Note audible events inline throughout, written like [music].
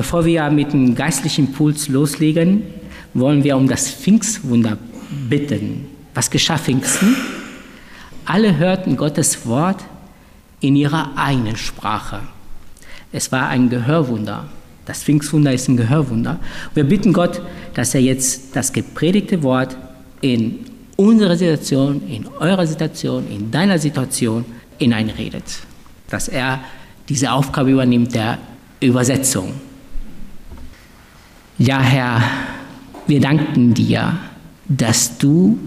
bevor wir mit dem geistlichen Impuls loslegen, wollen wir um das Pfingstwunder bitten. Was geschah Pfingsten? Alle hörten Gottes Wort in ihrer eigenen Sprache. Es war ein Gehörwunder. Das Pfingstwunder ist ein Gehörwunder. Wir bitten Gott, dass er jetzt das gepredigte Wort in unsere Situation, in eurer Situation, in deiner Situation hineinredet. Dass er diese Aufgabe übernimmt der Übersetzung. Ja, Herr, wir danken dir, dass du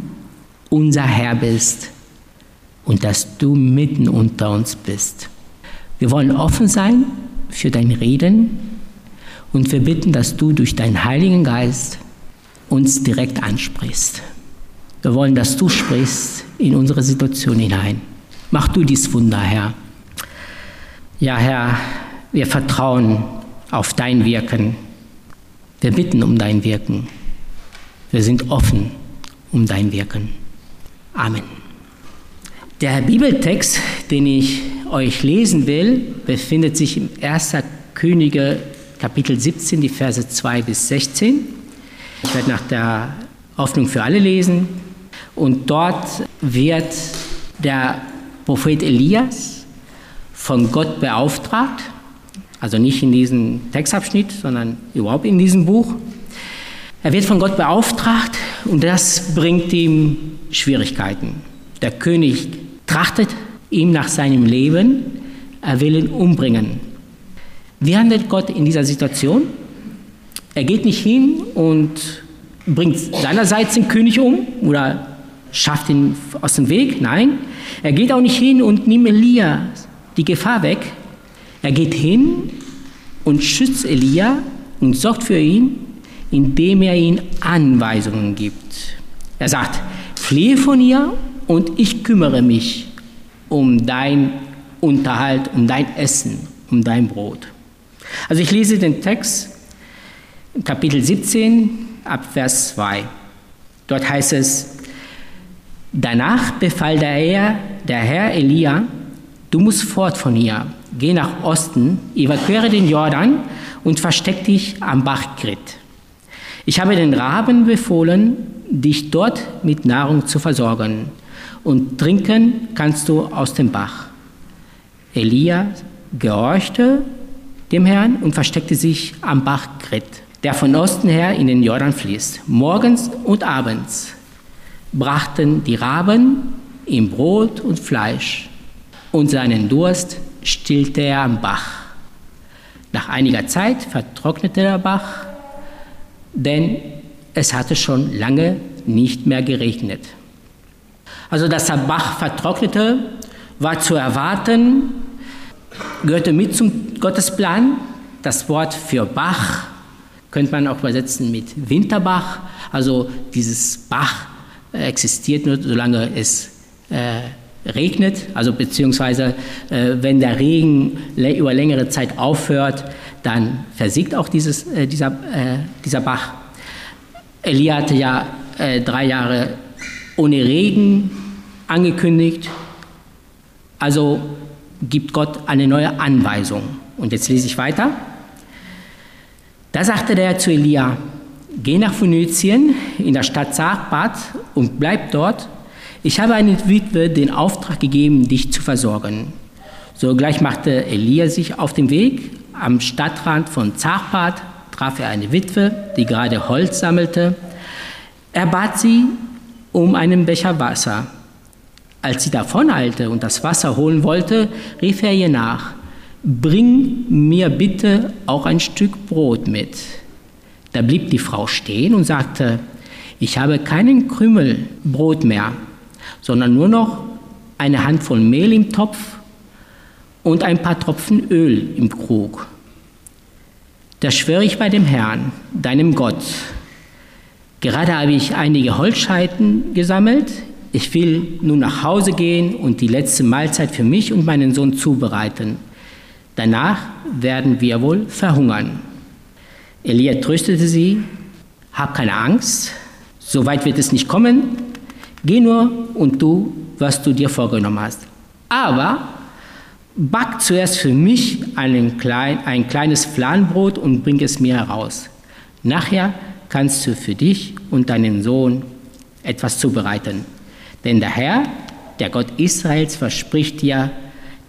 unser Herr bist und dass du mitten unter uns bist. Wir wollen offen sein für dein Reden und wir bitten, dass du durch deinen Heiligen Geist uns direkt ansprichst. Wir wollen, dass du sprichst in unsere Situation hinein. Mach du dies Wunder, Herr. Ja, Herr, wir vertrauen auf dein Wirken. Wir bitten um dein Wirken. Wir sind offen um dein Wirken. Amen. Der Bibeltext, den ich euch lesen will, befindet sich im 1. Könige Kapitel 17, die Verse 2 bis 16. Ich werde nach der Hoffnung für alle lesen. Und dort wird der Prophet Elias von Gott beauftragt, also nicht in diesem Textabschnitt, sondern überhaupt in diesem Buch. Er wird von Gott beauftragt und das bringt ihm Schwierigkeiten. Der König trachtet ihm nach seinem Leben, er will ihn umbringen. Wie handelt Gott in dieser Situation? Er geht nicht hin und bringt seinerseits den König um oder schafft ihn aus dem Weg. Nein, er geht auch nicht hin und nimmt Elia die Gefahr weg. Er geht hin und schützt Elia und sorgt für ihn, indem er ihm Anweisungen gibt. Er sagt, fliehe von ihr und ich kümmere mich um dein Unterhalt, um dein Essen, um dein Brot. Also ich lese den Text, Kapitel 17, ab Vers 2. Dort heißt es, danach befahl der Herr, der Herr Elia, du musst fort von hier, geh nach Osten, überquere den Jordan und versteck dich am Bach Grit. Ich habe den Raben befohlen, dich dort mit Nahrung zu versorgen, und trinken kannst du aus dem Bach. Elia gehorchte dem Herrn und versteckte sich am Bach Grit, der von Osten her in den Jordan fließt. Morgens und abends brachten die Raben ihm Brot und Fleisch und seinen Durst stillte er am Bach. Nach einiger Zeit vertrocknete der Bach, denn es hatte schon lange nicht mehr geregnet. Also dass der Bach vertrocknete, war zu erwarten, gehörte mit zum Gottesplan. Das Wort für Bach könnte man auch übersetzen mit Winterbach. Also dieses Bach existiert nur, solange es äh, regnet, also beziehungsweise äh, wenn der Regen über längere Zeit aufhört, dann versiegt auch dieses, äh, dieser, äh, dieser Bach. Elia hatte ja äh, drei Jahre ohne Regen angekündigt. Also gibt Gott eine neue Anweisung. Und jetzt lese ich weiter. Da sagte der zu Elia, geh nach Phönizien in der Stadt Sarpat und bleib dort. Ich habe eine Witwe den Auftrag gegeben, dich zu versorgen. Sogleich machte Elia sich auf den Weg. Am Stadtrand von Zarpat traf er eine Witwe, die gerade Holz sammelte. Er bat sie um einen Becher Wasser. Als sie davoneilte und das Wasser holen wollte, rief er ihr nach, Bring mir bitte auch ein Stück Brot mit. Da blieb die Frau stehen und sagte, ich habe keinen Krümel Brot mehr, sondern nur noch eine Handvoll Mehl im Topf und ein paar Tropfen Öl im Krug. Da schwöre ich bei dem Herrn, deinem Gott. Gerade habe ich einige Holzscheiten gesammelt, ich will nun nach Hause gehen und die letzte Mahlzeit für mich und meinen Sohn zubereiten. Danach werden wir wohl verhungern. Elia tröstete sie, hab keine Angst, so weit wird es nicht kommen, geh nur und tu, was du dir vorgenommen hast. Aber back zuerst für mich klein, ein kleines Fladenbrot und bring es mir heraus. Nachher kannst du für dich und deinen Sohn etwas zubereiten. Denn der Herr, der Gott Israels, verspricht dir,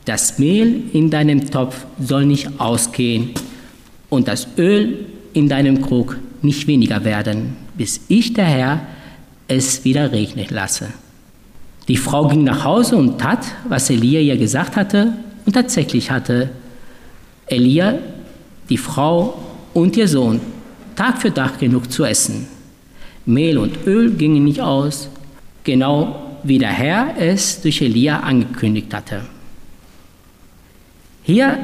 das Mehl in deinem Topf soll nicht ausgehen und das Öl in deinem Krug nicht weniger werden, bis ich, der Herr, es wieder regnen lasse. Die Frau ging nach Hause und tat, was Elia ihr gesagt hatte, und tatsächlich hatte Elia, die Frau und ihr Sohn Tag für Tag genug zu essen. Mehl und Öl gingen nicht aus, genau wie der Herr es durch Elia angekündigt hatte. Hier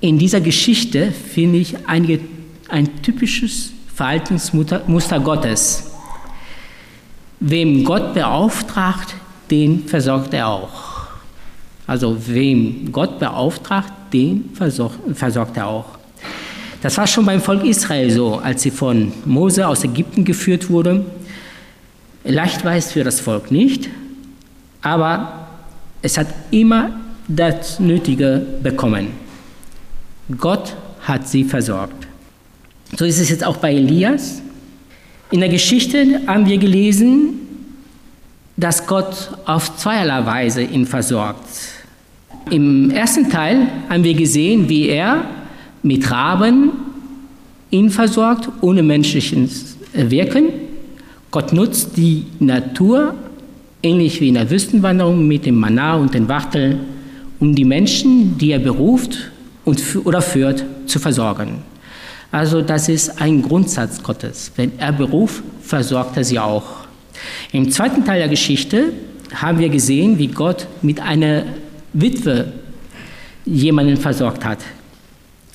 in dieser Geschichte finde ich einige, ein typisches Verhaltensmuster Gottes. Wem Gott beauftragt, den versorgt er auch. Also wem Gott beauftragt, den versorgt, er auch. Das war schon beim Volk Israel so, als sie von Mose aus Ägypten geführt wurde. Leicht war es für das Volk nicht, aber es hat immer das Nötige bekommen. Gott hat sie versorgt. So ist es jetzt auch bei Elias. In der Geschichte haben wir gelesen, dass Gott auf zweierlei Weise ihn versorgt. Im ersten Teil haben wir gesehen, wie er mit Raben ihn versorgt, ohne menschliches Wirken. Gott nutzt die Natur, ähnlich wie in der Wüstenwanderung mit dem Manar und den Wachteln, um die Menschen, die er beruft und oder führt, zu versorgen. Also das ist ein Grundsatz Gottes. Wenn er beruft, versorgt er sie auch. Im zweiten Teil der Geschichte haben wir gesehen, wie Gott mit einer Witwe jemanden versorgt hat.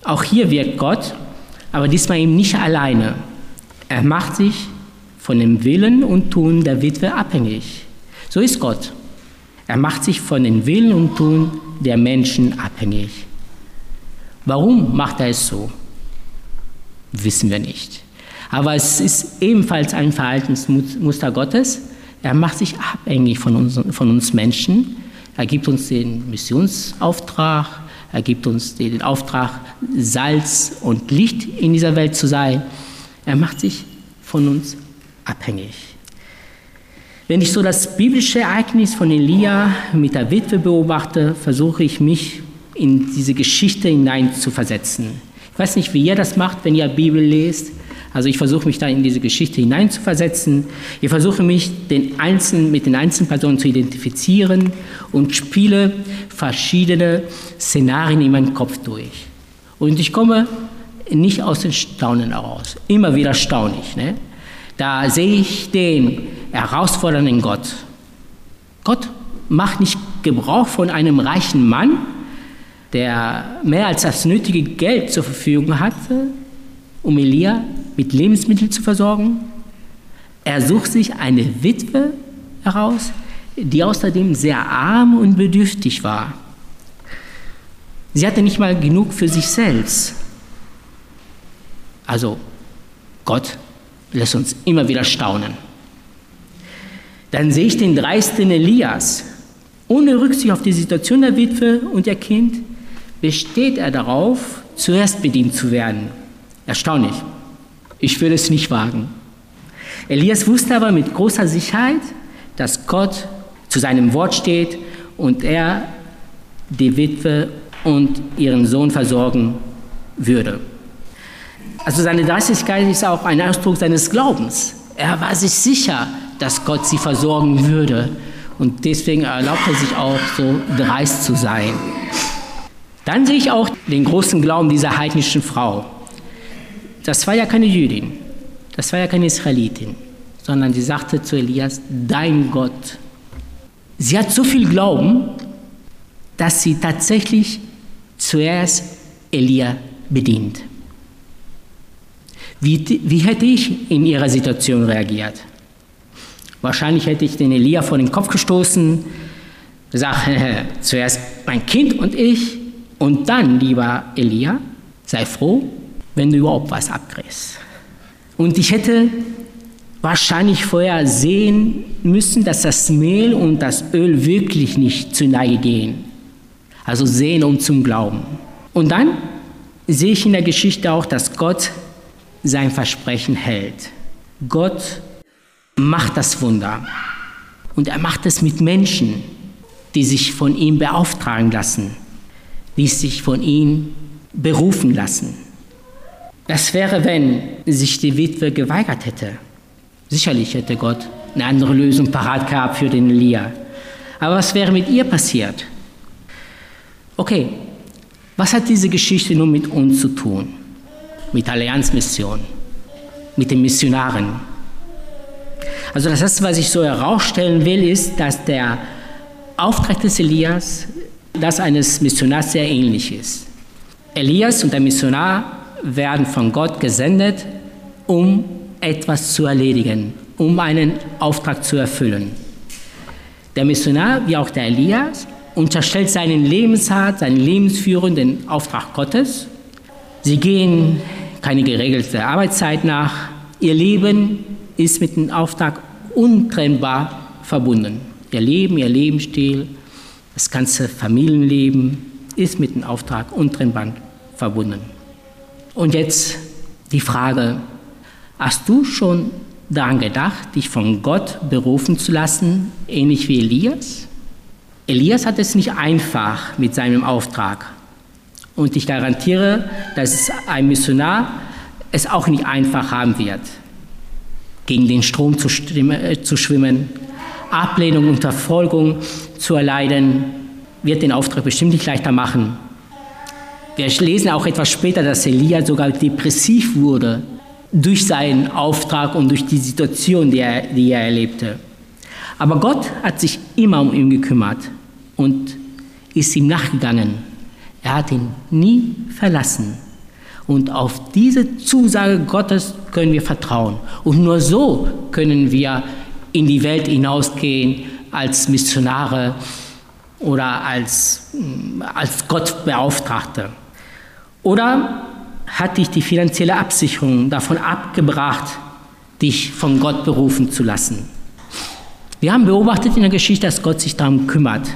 Auch hier wirkt Gott, aber diesmal eben nicht alleine. Er macht sich von dem Willen und Tun der Witwe abhängig. So ist Gott. Er macht sich von dem Willen und Tun der Menschen abhängig. Warum macht er es so? Wissen wir nicht. Aber es ist ebenfalls ein Verhaltensmuster Gottes. Er macht sich abhängig von uns, von uns Menschen. Er gibt uns den Missionsauftrag, er gibt uns den Auftrag, Salz und Licht in dieser Welt zu sein. Er macht sich von uns abhängig. Wenn ich so das biblische Ereignis von Elia mit der Witwe beobachte, versuche ich mich in diese Geschichte hinein zu versetzen. Ich weiß nicht, wie ihr das macht, wenn ihr Bibel lest. Also ich versuche mich da in diese Geschichte hineinzuversetzen. Ich versuche mich den Einzelnen, mit den einzelnen Personen zu identifizieren und spiele verschiedene Szenarien in meinem Kopf durch. Und ich komme nicht aus den Staunen heraus. Immer wieder staune ich. Ne? Da sehe ich den herausfordernden Gott. Gott macht nicht Gebrauch von einem reichen Mann, der mehr als das nötige Geld zur Verfügung hatte, um Elia mit Lebensmitteln zu versorgen. Er sucht sich eine Witwe heraus, die außerdem sehr arm und bedürftig war. Sie hatte nicht mal genug für sich selbst. Also Gott lässt uns immer wieder staunen. Dann sehe ich den dreisten Elias. Ohne Rücksicht auf die Situation der Witwe und ihr Kind besteht er darauf, zuerst bedient zu werden. Erstaunlich. Ich würde es nicht wagen. Elias wusste aber mit großer Sicherheit, dass Gott zu seinem Wort steht und er die Witwe und ihren Sohn versorgen würde. Also seine Dreistigkeit ist auch ein Ausdruck seines Glaubens. Er war sich sicher, dass Gott sie versorgen würde. Und deswegen erlaubt er sich auch so dreist zu sein. Dann sehe ich auch den großen Glauben dieser heidnischen Frau. Das war ja keine Jüdin, das war ja keine Israelitin, sondern sie sagte zu Elias, dein Gott. Sie hat so viel Glauben, dass sie tatsächlich zuerst Elia bedient. Wie, wie hätte ich in ihrer Situation reagiert? Wahrscheinlich hätte ich den Elia vor den Kopf gestoßen, gesagt, [laughs] zuerst mein Kind und ich und dann, lieber Elia, sei froh, wenn du überhaupt was abkriegst. Und ich hätte wahrscheinlich vorher sehen müssen, dass das Mehl und das Öl wirklich nicht zu Neige gehen. Also sehen um zum Glauben. Und dann sehe ich in der Geschichte auch, dass Gott sein Versprechen hält. Gott macht das Wunder. Und er macht es mit Menschen, die sich von ihm beauftragen lassen, die sich von ihm berufen lassen. Das wäre, wenn sich die Witwe geweigert hätte. Sicherlich hätte Gott eine andere Lösung parat gehabt für den Elia. Aber was wäre mit ihr passiert? Okay, was hat diese Geschichte nun mit uns zu tun? Mit Allianzmission, mit den Missionaren. Also das erste, was ich so herausstellen will, ist, dass der Auftrag des Elias das eines Missionars sehr ähnlich ist. Elias und der Missionar werden von Gott gesendet, um etwas zu erledigen, um einen Auftrag zu erfüllen. Der Missionar, wie auch der Elias, unterstellt seinen Lebensart, seinen Lebensführung den Auftrag Gottes. Sie gehen keine geregelte Arbeitszeit nach. Ihr Leben ist mit dem Auftrag untrennbar verbunden. Ihr Leben, ihr Lebensstil, das ganze Familienleben ist mit dem Auftrag untrennbar verbunden. Und jetzt die Frage, hast du schon daran gedacht, dich von Gott berufen zu lassen, ähnlich wie Elias? Elias hat es nicht einfach mit seinem Auftrag. Und ich garantiere, dass ein Missionar es auch nicht einfach haben wird, gegen den Strom zu, äh, schwimmen, Ablehnung und Verfolgung zu erleiden, wird den Auftrag bestimmt nicht leichter machen. Wir lesen auch etwas später, dass Elia sogar depressiv wurde durch seinen Auftrag und durch die Situation, die er, die er erlebte. Aber Gott hat sich immer um ihn gekümmert und ist ihm nachgegangen. Er hat ihn nie verlassen. Und auf diese Zusage Gottes können wir vertrauen. Und nur so können wir in die Welt hinausgehen als Missionare oder als, als Gottbeauftragte. Oder hat dich die finanzielle Absicherung davon abgebracht, dich von Gott berufen zu lassen? Wir haben beobachtet in der Geschichte, dass Gott sich darum kümmert.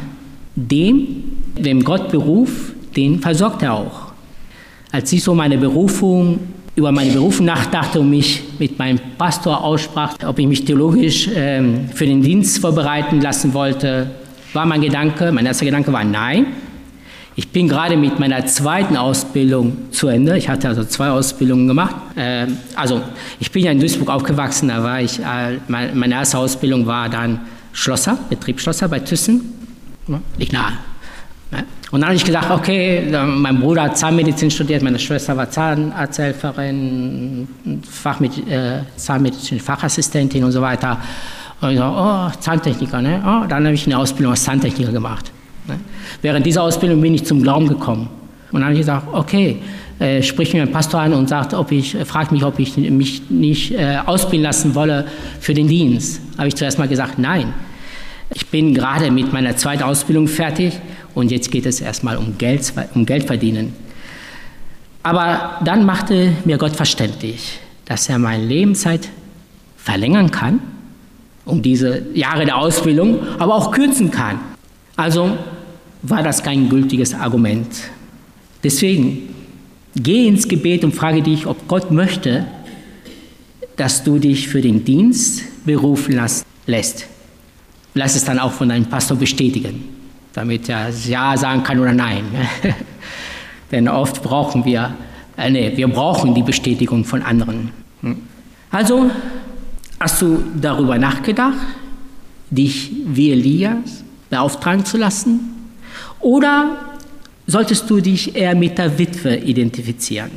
Dem, wem Gott beruft, den versorgt er auch. Als ich so meine Berufung, über meine Berufung nachdachte und mich mit meinem Pastor aussprach, ob ich mich theologisch ähm, für den Dienst vorbereiten lassen wollte, war mein Gedanke, mein erster Gedanke war nein. Ich bin gerade mit meiner zweiten Ausbildung zu Ende. Ich hatte also zwei Ausbildungen gemacht. Ähm, also ich bin ja in Duisburg aufgewachsen. Da war ich, äh, meine erste Ausbildung war dann Schlosser, Betriebsschlosser bei Thyssen. Liegt nahe. Und dann habe ich gesagt, okay, mein Bruder hat Zahnmedizin studiert, meine Schwester war Zahnarzthelferin, Fachmed äh, Zahnmedizin, Fachassistentin und so weiter. Und ich so, oh, Zahntechniker, ne? Oh, dann habe ich eine Ausbildung als Zahntechniker gemacht. Ne? Während dieser Ausbildung bin ich zum Glauben gekommen. Und dann habe ich gesagt, okay, äh, sprich mir ein Pastor an und sagt, ob ich, äh, fragt mich, ob ich mich nicht äh, ausbilden lassen wolle für den Dienst. Habe ich zuerst mal gesagt, nein. Ich bin gerade mit meiner zweiten Ausbildung fertig und jetzt geht es erstmal um Geld, um Geld verdienen. Aber dann machte mir Gott verständlich, dass er meine Lebenszeit verlängern kann, um diese Jahre der Ausbildung, aber auch kürzen kann. Also war das kein gültiges Argument. Deswegen geh ins Gebet und frage dich, ob Gott möchte, dass du dich für den Dienst berufen lässt. Lass es dann auch von deinem Pastor bestätigen, damit er Ja sagen kann oder Nein. [laughs] Denn oft brauchen wir, äh, nee, wir brauchen die Bestätigung von anderen. Hm. Also, hast du darüber nachgedacht, dich wie Elias beauftragen zu lassen? Oder solltest du dich eher mit der Witwe identifizieren?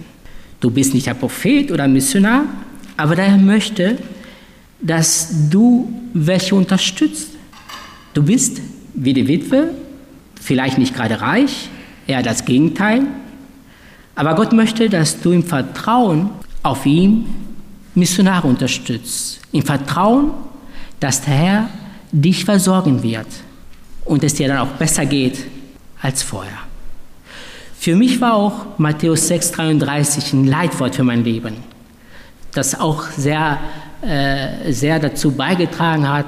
Du bist nicht ein Prophet oder Missionar, aber der möchte, dass du welche unterstützt. Du bist wie die Witwe, vielleicht nicht gerade reich, eher das Gegenteil, aber Gott möchte, dass du im Vertrauen auf ihn Missionare unterstützt, im Vertrauen, dass der Herr dich versorgen wird und es dir dann auch besser geht als vorher. Für mich war auch Matthäus 6,33 ein Leitwort für mein Leben, das auch sehr, äh, sehr dazu beigetragen hat,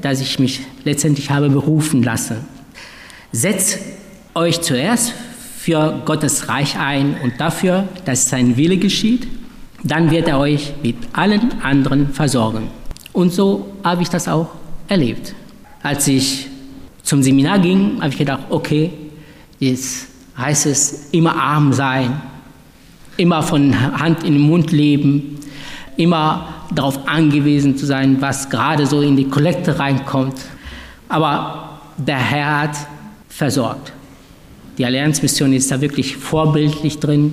dass ich mich letztendlich habe berufen lassen. Setz euch zuerst für Gottes Reich ein und dafür, dass sein Wille geschieht, dann wird er euch mit allen anderen versorgen. Und so habe ich das auch erlebt. Als ich zum Seminar ging, habe ich gedacht, okay, jetzt heißt es immer arm sein, immer von Hand in den Mund leben, immer darauf angewiesen zu sein, was gerade so in die Kollekte reinkommt. Aber der Herr hat versorgt. Die Allianzmission ist da wirklich vorbildlich drin.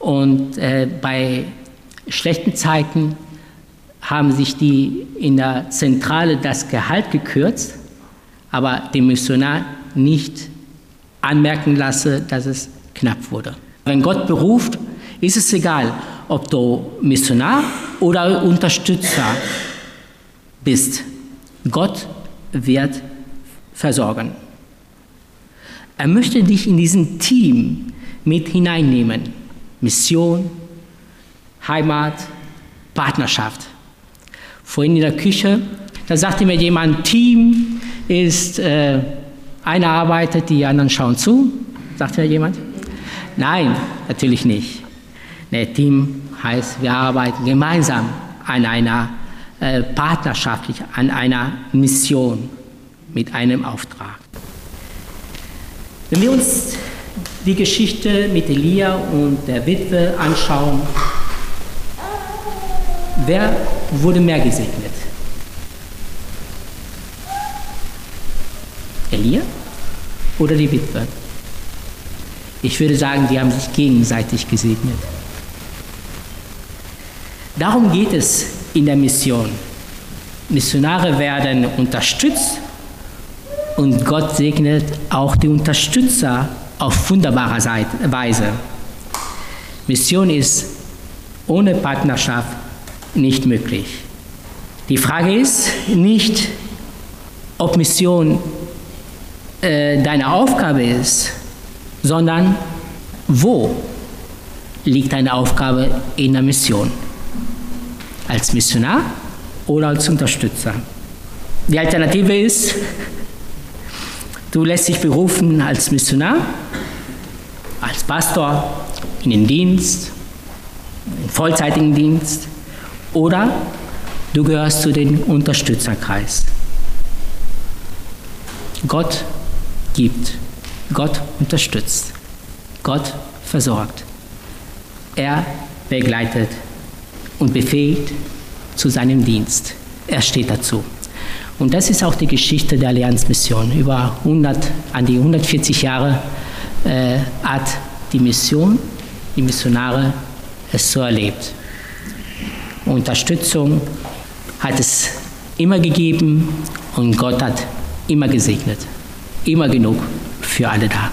Und äh, bei schlechten Zeiten haben sich die in der Zentrale das Gehalt gekürzt, aber dem Missionar nicht anmerken lassen, dass es knapp wurde. Wenn Gott beruft, ist es egal, ob du Missionar oder Unterstützer bist. Gott wird versorgen. Er möchte dich in diesen Team mit hineinnehmen. Mission, Heimat, Partnerschaft. Vorhin in der Küche, da sagte mir jemand, Team ist, äh, einer arbeitet, die anderen schauen zu. Sagte mir jemand? Nein, natürlich nicht. Nee, Team heißt, wir arbeiten gemeinsam an einer äh, partnerschaftlich, an einer Mission mit einem Auftrag. Wenn wir uns die Geschichte mit Elia und der Witwe anschauen, wer wurde mehr gesegnet? Elia oder die Witwe? Ich würde sagen, die haben sich gegenseitig gesegnet. Darum geht es in der Mission. Missionare werden unterstützt und Gott segnet auch die Unterstützer auf wunderbare Weise. Mission ist ohne Partnerschaft nicht möglich. Die Frage ist nicht, ob Mission äh, deine Aufgabe ist, sondern wo liegt deine Aufgabe in der Mission? Als Missionar oder als Unterstützer? Die Alternative ist, du lässt dich berufen als Missionar, als Pastor in den Dienst, in vollzeitigen Dienst oder du gehörst zu dem Unterstützerkreis. Gott gibt, Gott unterstützt, Gott versorgt. Er begleitet und befähigt zu seinem Dienst. Er steht dazu. Und das ist auch die Geschichte der Allianzmission. Über 100, an die 140 Jahre äh, hat die Mission, die Missionare es so erlebt. Unterstützung hat es immer gegeben und Gott hat immer gesegnet. Immer genug für alle da.